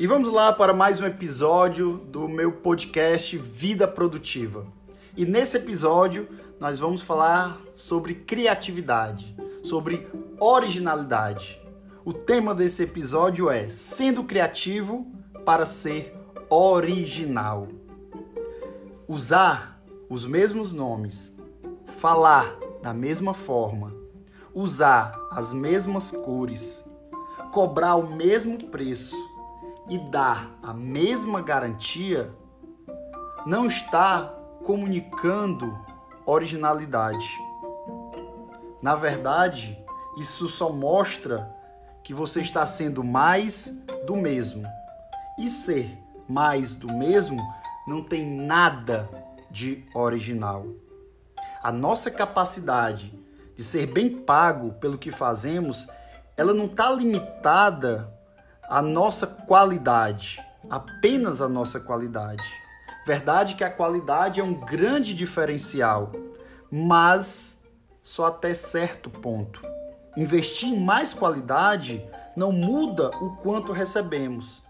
E vamos lá para mais um episódio do meu podcast Vida Produtiva. E nesse episódio nós vamos falar sobre criatividade, sobre originalidade. O tema desse episódio é Sendo Criativo para Ser Original. Usar os mesmos nomes, falar da mesma forma, usar as mesmas cores, cobrar o mesmo preço e dar a mesma garantia não está comunicando originalidade. Na verdade, isso só mostra que você está sendo mais do mesmo. E ser mais do mesmo não tem nada de original. A nossa capacidade de ser bem pago pelo que fazemos, ela não está limitada à nossa qualidade, apenas à nossa qualidade. Verdade que a qualidade é um grande diferencial, mas só até certo ponto. Investir em mais qualidade não muda o quanto recebemos.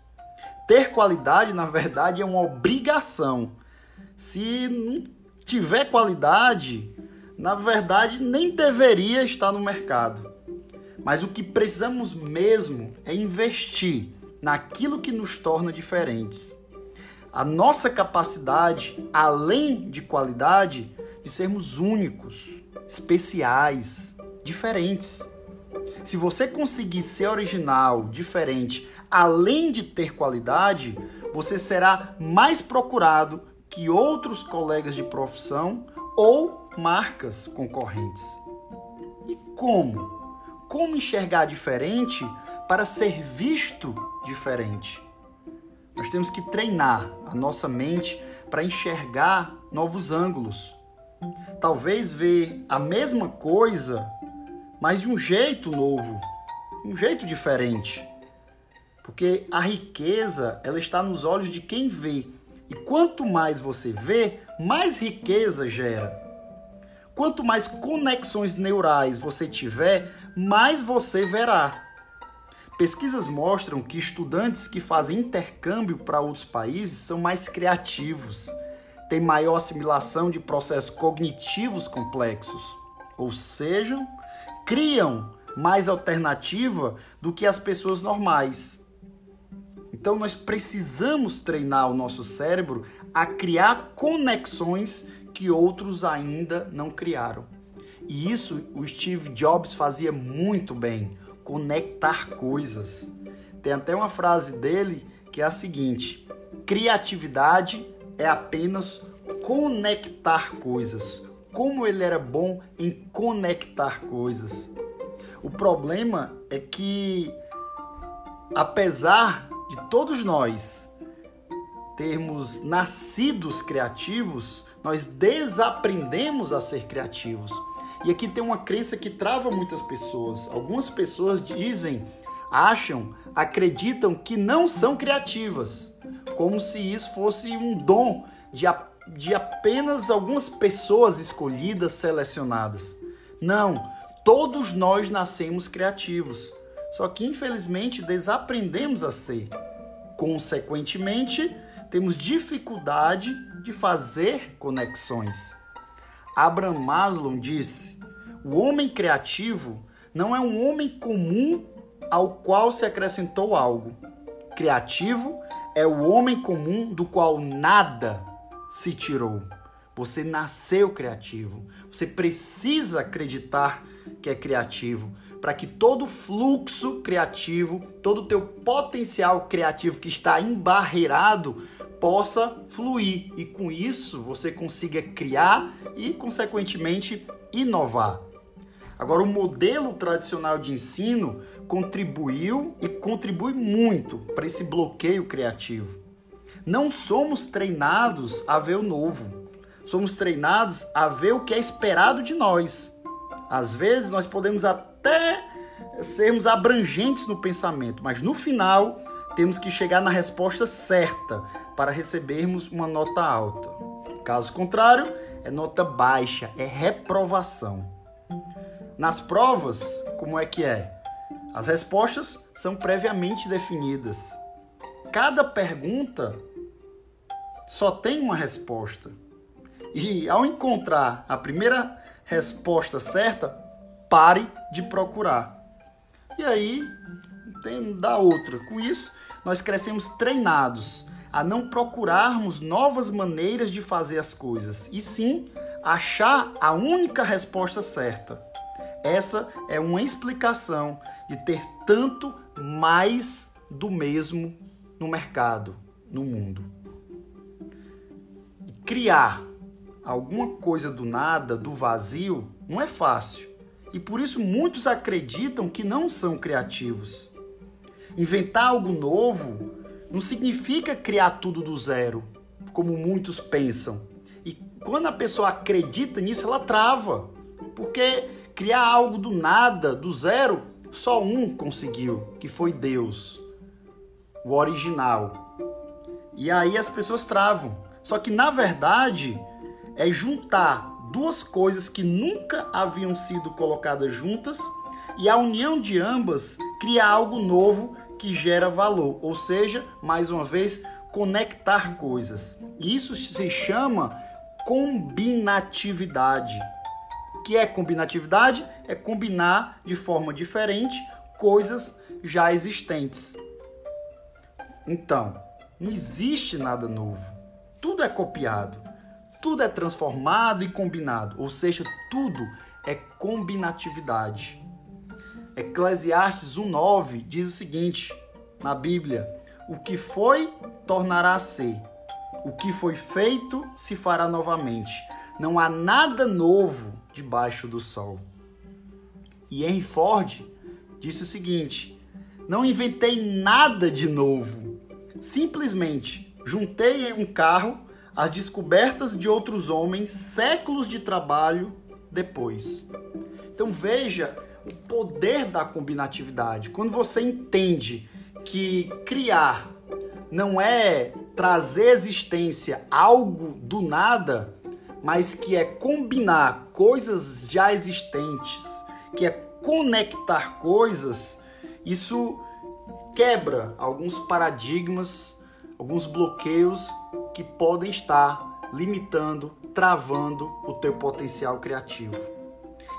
Ter qualidade, na verdade, é uma obrigação. Se não tiver qualidade, na verdade, nem deveria estar no mercado. Mas o que precisamos mesmo é investir naquilo que nos torna diferentes. A nossa capacidade, além de qualidade, de sermos únicos, especiais, diferentes. Se você conseguir ser original, diferente, além de ter qualidade, você será mais procurado que outros colegas de profissão ou marcas concorrentes. E como? Como enxergar diferente para ser visto diferente? Nós temos que treinar a nossa mente para enxergar novos ângulos. Talvez ver a mesma coisa, mas de um jeito novo, um jeito diferente. Porque a riqueza, ela está nos olhos de quem vê. E quanto mais você vê, mais riqueza gera. Quanto mais conexões neurais você tiver, mais você verá. Pesquisas mostram que estudantes que fazem intercâmbio para outros países são mais criativos, têm maior assimilação de processos cognitivos complexos, ou seja, criam mais alternativa do que as pessoas normais. Então nós precisamos treinar o nosso cérebro a criar conexões que outros ainda não criaram. E isso o Steve Jobs fazia muito bem, conectar coisas. Tem até uma frase dele que é a seguinte: criatividade é apenas conectar coisas. Como ele era bom em conectar coisas. O problema é que, apesar de todos nós termos nascidos criativos, nós desaprendemos a ser criativos. E aqui tem uma crença que trava muitas pessoas. Algumas pessoas dizem, acham, acreditam que não são criativas, como se isso fosse um dom de, de apenas algumas pessoas escolhidas, selecionadas. Não, todos nós nascemos criativos, só que infelizmente desaprendemos a ser. Consequentemente, temos dificuldade de fazer conexões. Abraham Maslow disse: o homem criativo não é um homem comum ao qual se acrescentou algo. Criativo é o homem comum do qual nada se tirou. Você nasceu criativo. Você precisa acreditar que é criativo para que todo fluxo criativo, todo o teu potencial criativo que está embarreirado possa fluir e com isso você consiga criar e consequentemente inovar. Agora o modelo tradicional de ensino contribuiu e contribui muito para esse bloqueio criativo. Não somos treinados a ver o novo. Somos treinados a ver o que é esperado de nós. Às vezes nós podemos até sermos abrangentes no pensamento, mas no final temos que chegar na resposta certa para recebermos uma nota alta. Caso contrário, é nota baixa, é reprovação. Nas provas, como é que é? As respostas são previamente definidas. cada pergunta só tem uma resposta. E ao encontrar a primeira resposta certa, pare de procurar. E aí tem da outra. Com isso, nós crescemos treinados a não procurarmos novas maneiras de fazer as coisas, e sim achar a única resposta certa. Essa é uma explicação de ter tanto mais do mesmo no mercado, no mundo. Criar alguma coisa do nada, do vazio, não é fácil. E por isso muitos acreditam que não são criativos. Inventar algo novo não significa criar tudo do zero, como muitos pensam. E quando a pessoa acredita nisso, ela trava. Porque criar algo do nada, do zero, só um conseguiu, que foi Deus, o original. E aí as pessoas travam. Só que na verdade é juntar duas coisas que nunca haviam sido colocadas juntas e a união de ambas cria algo novo que gera valor, ou seja, mais uma vez, conectar coisas. Isso se chama combinatividade. O que é combinatividade? É combinar de forma diferente coisas já existentes. Então, não existe nada novo. Tudo é copiado, tudo é transformado e combinado, ou seja, tudo é combinatividade. Eclesiastes 1:9 diz o seguinte na Bíblia: O que foi tornará a ser. O que foi feito se fará novamente. Não há nada novo debaixo do sol. E Henry Ford disse o seguinte: Não inventei nada de novo. Simplesmente juntei em um carro as descobertas de outros homens séculos de trabalho depois. Então veja o poder da combinatividade. Quando você entende que criar não é trazer existência algo do nada, mas que é combinar coisas já existentes, que é conectar coisas, isso quebra alguns paradigmas, alguns bloqueios que podem estar limitando, travando o teu potencial criativo.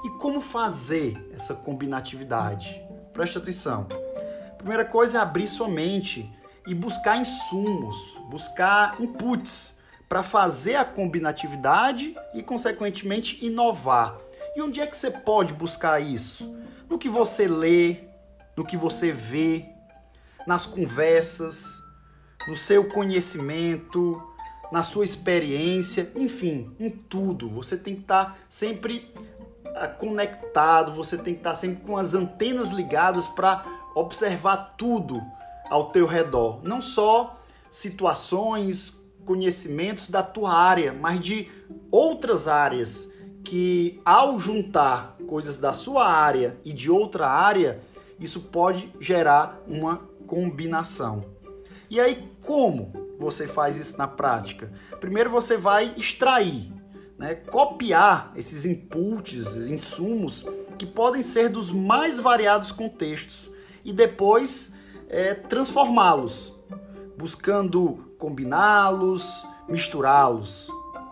E como fazer essa combinatividade? Preste atenção. A primeira coisa é abrir sua mente e buscar insumos, buscar inputs para fazer a combinatividade e, consequentemente, inovar. E onde é que você pode buscar isso? No que você lê, no que você vê, nas conversas, no seu conhecimento, na sua experiência, enfim, em tudo. Você tem que estar sempre Tá conectado, você tem que estar sempre com as antenas ligadas para observar tudo ao teu redor, não só situações, conhecimentos da tua área, mas de outras áreas que ao juntar coisas da sua área e de outra área, isso pode gerar uma combinação. E aí como você faz isso na prática? Primeiro você vai extrair né, copiar esses inputs, insumos, que podem ser dos mais variados contextos, e depois é, transformá-los, buscando combiná-los, misturá-los.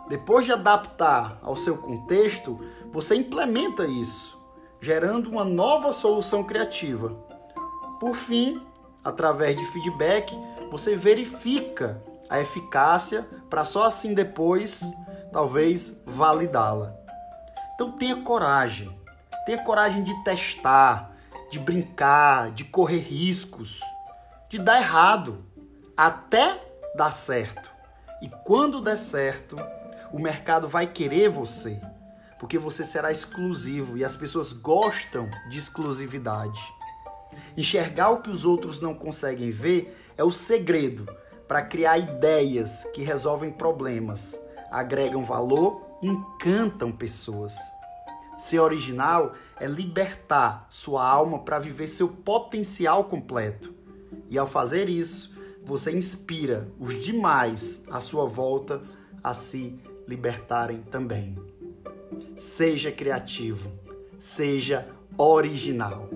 Depois de adaptar ao seu contexto, você implementa isso, gerando uma nova solução criativa. Por fim, através de feedback, você verifica a eficácia para só assim depois talvez validá-la. Então tenha coragem. Tenha coragem de testar, de brincar, de correr riscos, de dar errado, até dar certo. E quando der certo, o mercado vai querer você, porque você será exclusivo e as pessoas gostam de exclusividade. Enxergar o que os outros não conseguem ver é o segredo para criar ideias que resolvem problemas agregam valor, encantam pessoas. Ser original é libertar sua alma para viver seu potencial completo. E ao fazer isso, você inspira os demais à sua volta a se libertarem também. Seja criativo, seja original.